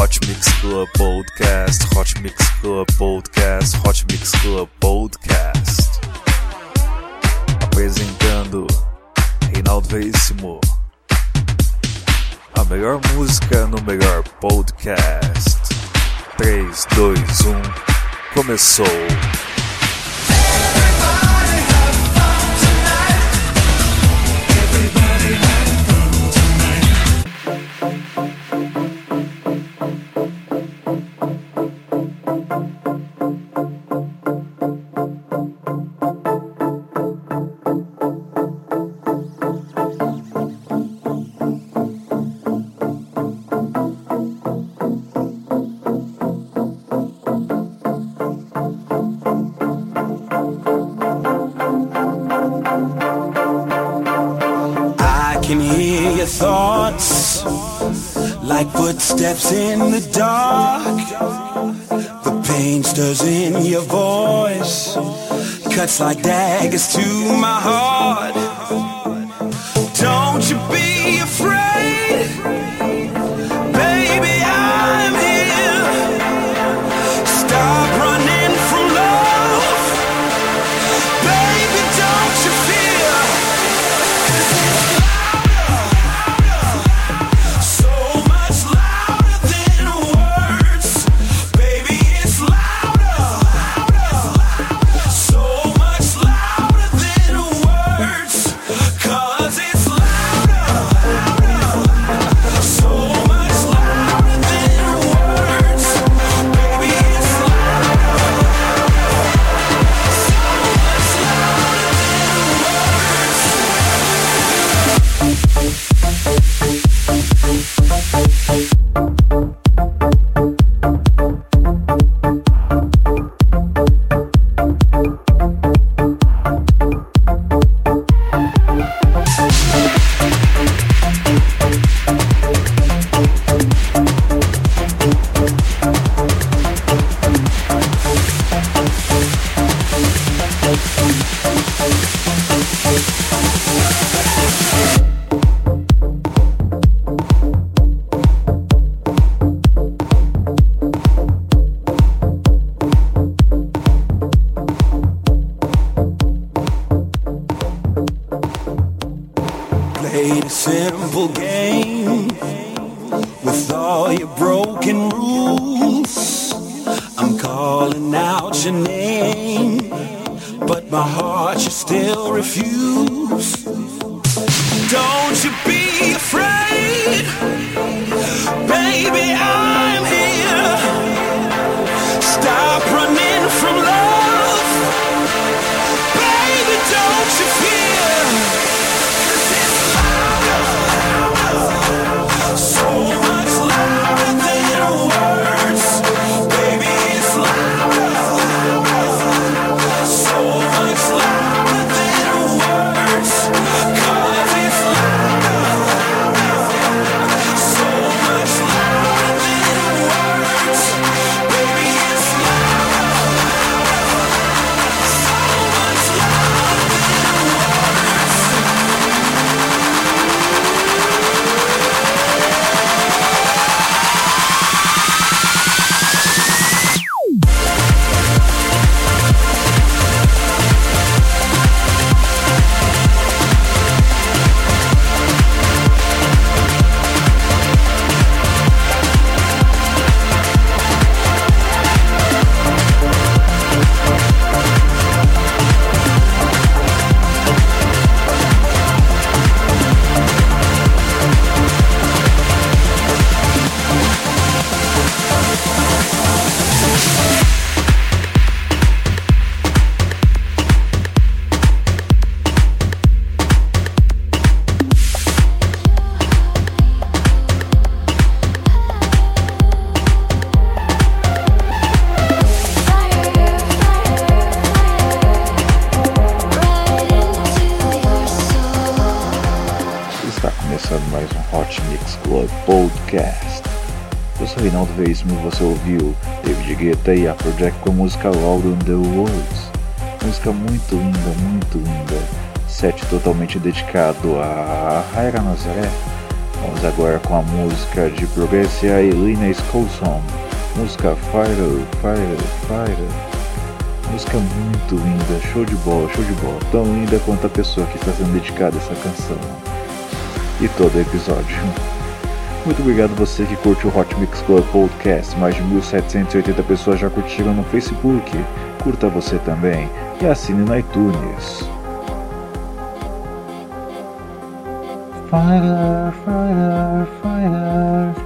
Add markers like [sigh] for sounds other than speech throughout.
Hot Mix Club Podcast, Hot Mix Club Podcast, Hot Mix Club Podcast. Apresentando Reinaldo Veríssimo. A melhor música no melhor podcast. 3, 2, 1, começou! Footsteps in the dark. The pain stirs in your voice, cuts like daggers to my heart. Don't you be afraid. Música Loud on the Words. Música muito linda, muito linda. Set totalmente dedicado a Raira Nazaré, Vamos agora com a música de Progressia e Lina Skolson. Música Fire, Fire, Fire. Música muito linda, show de bola, show de bola. Tão linda quanto a pessoa que está sendo dedicada a essa canção. E todo episódio. Muito obrigado você que curte o Hot Mix Club Podcast. Mais de 1780 pessoas já curtiram no Facebook. Curta você também e assine no iTunes. Fighter, fighter, fighter.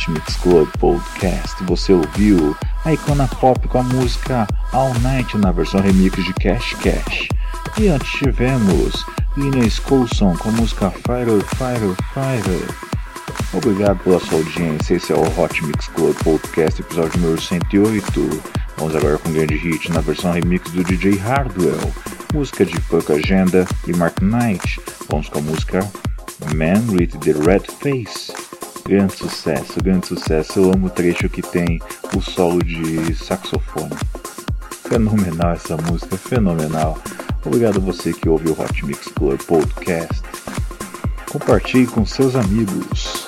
Hot Mix Club Podcast. Você ouviu a Icona Pop com a música All Night na versão remix de Cash Cash. E antes tivemos Inês Coulson com a música Fire Fire Fire. Obrigado pela sua audiência. Esse é o Hot Mix Club Podcast, episódio número 108. Vamos agora com um grande hit na versão remix do DJ Hardwell, música de Puck Agenda e Mark Knight. Vamos com a música Man with the Red Face. Grande sucesso, grande sucesso. Eu amo o trecho que tem o solo de saxofone. Fenomenal essa música, fenomenal. Obrigado a você que ouve o Hot Mix Club Podcast. Compartilhe com seus amigos.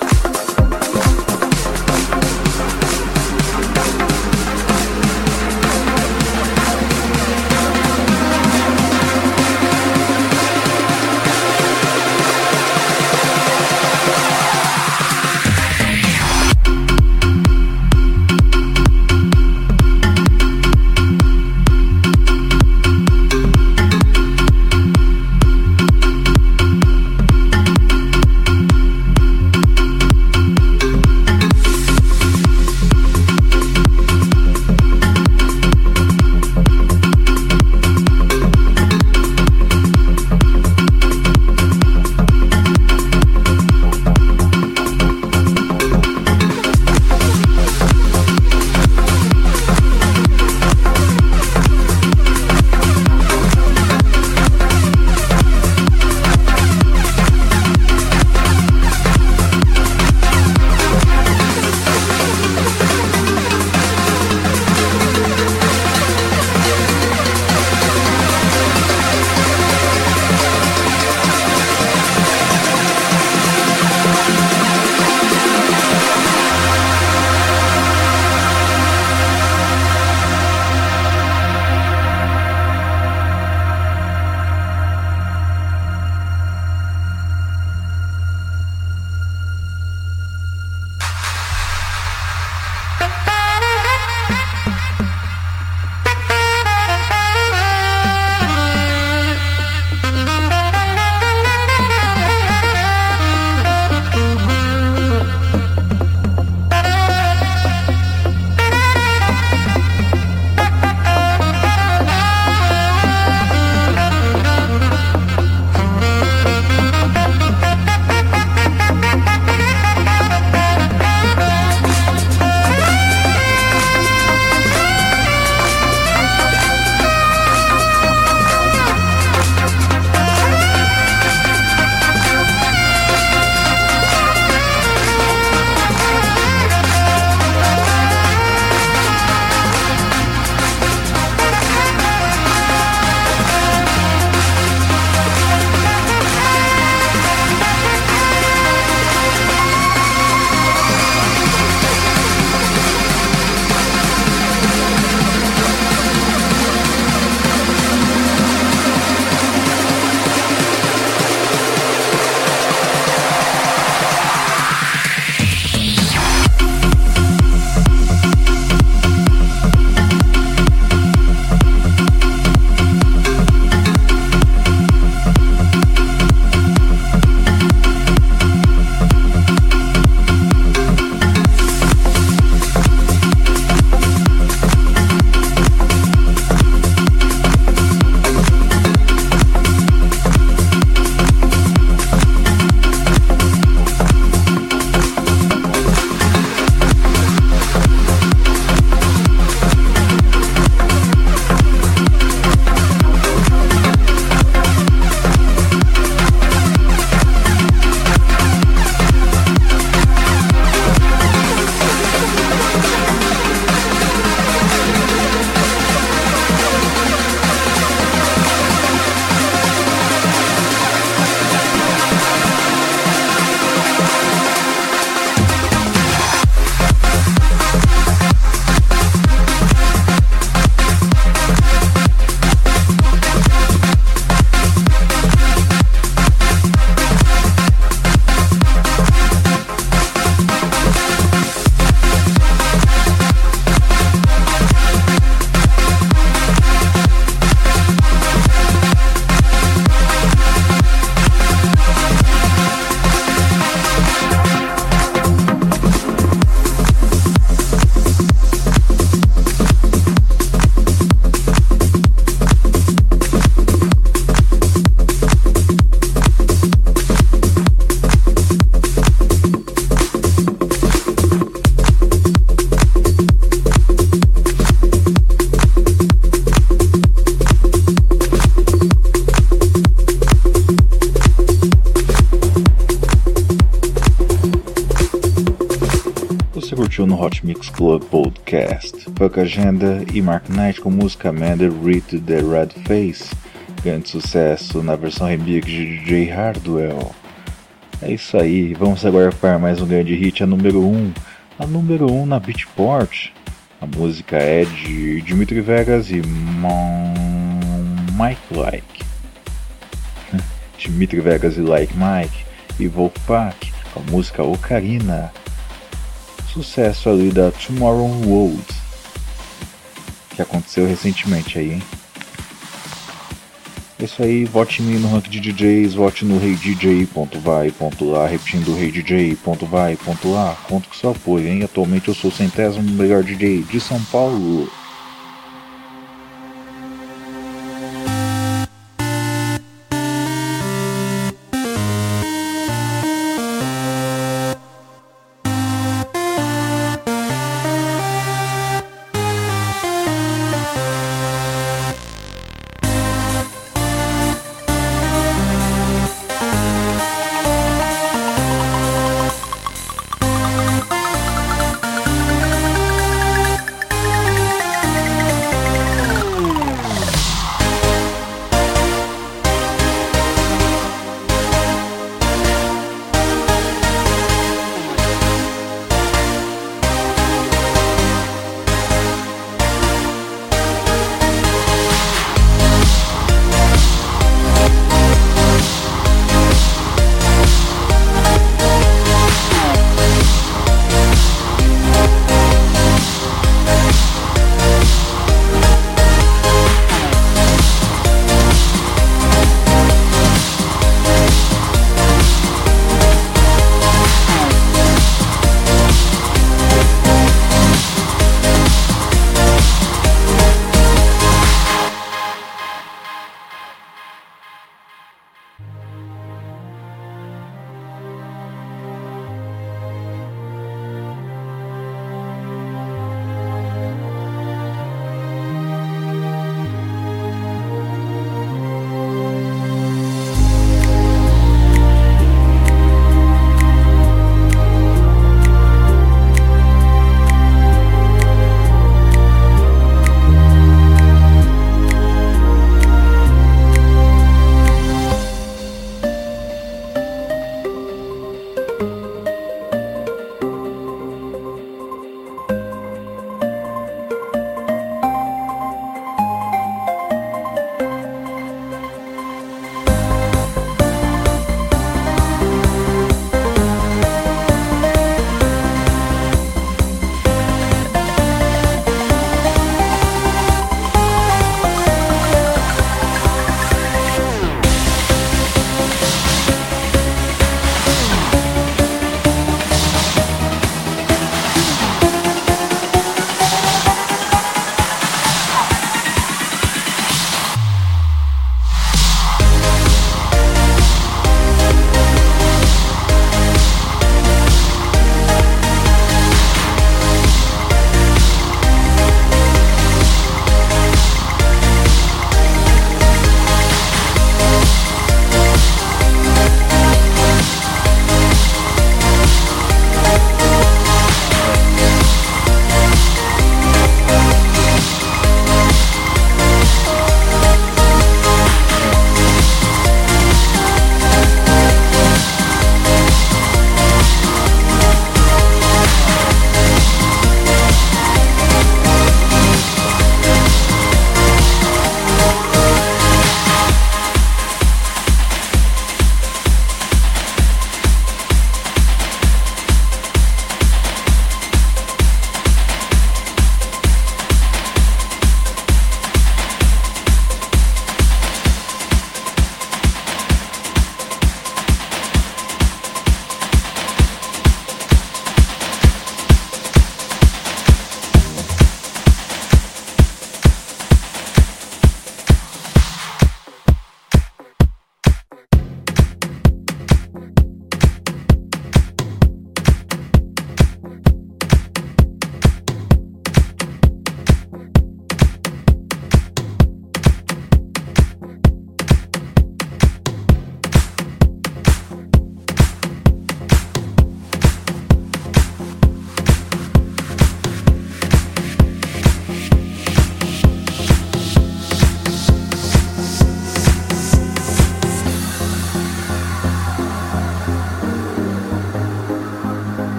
Mix Club Podcast. Fuck Agenda e Mark Knight com música Amanda Read the Red Face. Grande sucesso na versão remix de DJ Hardwell. É isso aí, vamos agora para mais um grande hit, a número 1. Um. A número 1 um na Beatport. A música é de Dimitri Vegas e. Mike Like. [laughs] Dimitri Vegas e Like Mike e Wolfpack com a música Ocarina sucesso ali da Tomorrow World, que aconteceu recentemente aí, hein? Isso aí, vote em mim no rank de DJs, vote no reidj.vai.lá, repetindo reidj.vai.lá, conto com seu apoio, hein? Atualmente eu sou o centésimo melhor DJ de São Paulo.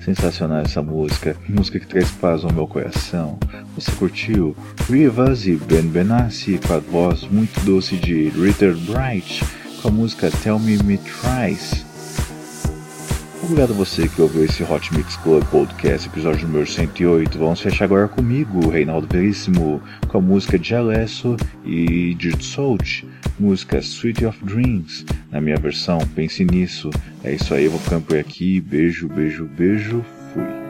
Sensacional essa música, música que traz paz ao meu coração. Você curtiu? Rivas e Ben Benassi com a voz muito doce de Richard Bright com a música Tell Me Me Tries. Obrigado a você que ouviu esse Hot Mix Club Podcast, episódio número 108. Vamos fechar agora comigo, Reinaldo Veríssimo, com a música Jalesso e Dirt Salt, música Sweet of Dreams, na minha versão, pense nisso. É isso aí, eu vou ficando por aqui. Beijo, beijo, beijo. Fui.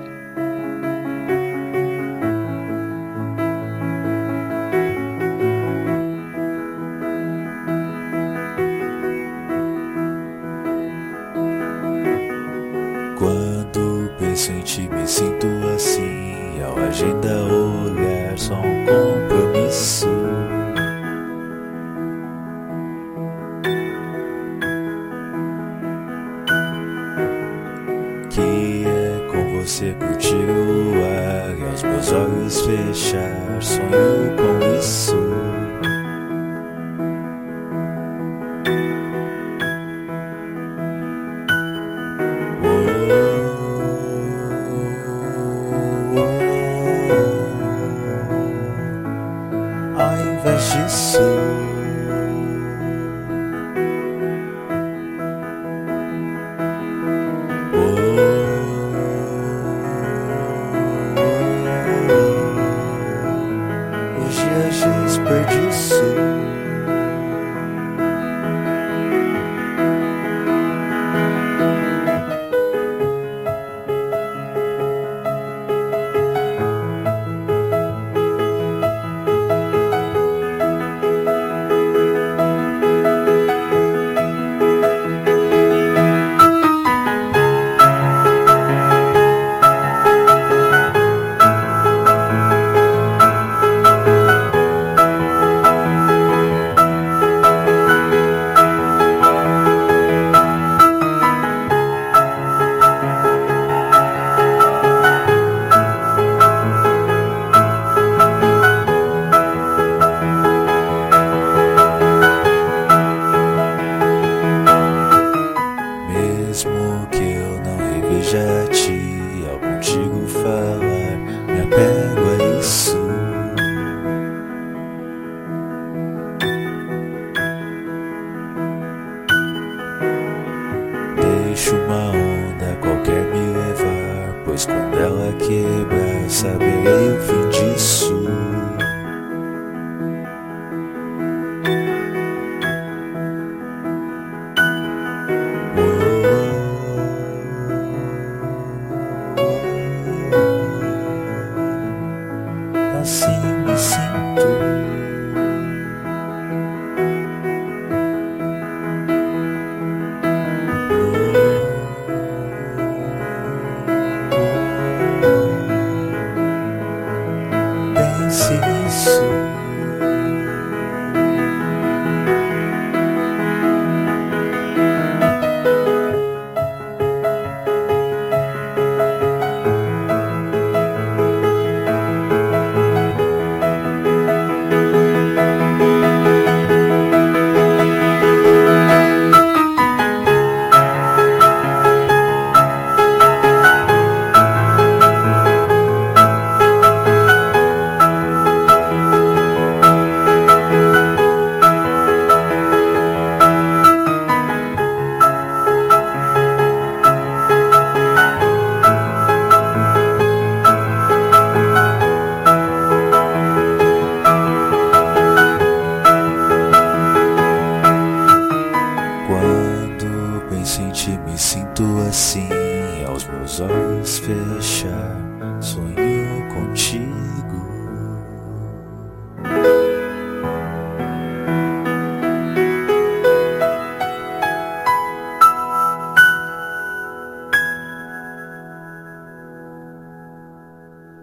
Penso em ti, me sinto assim. Ao agenda olhar, só um compromisso.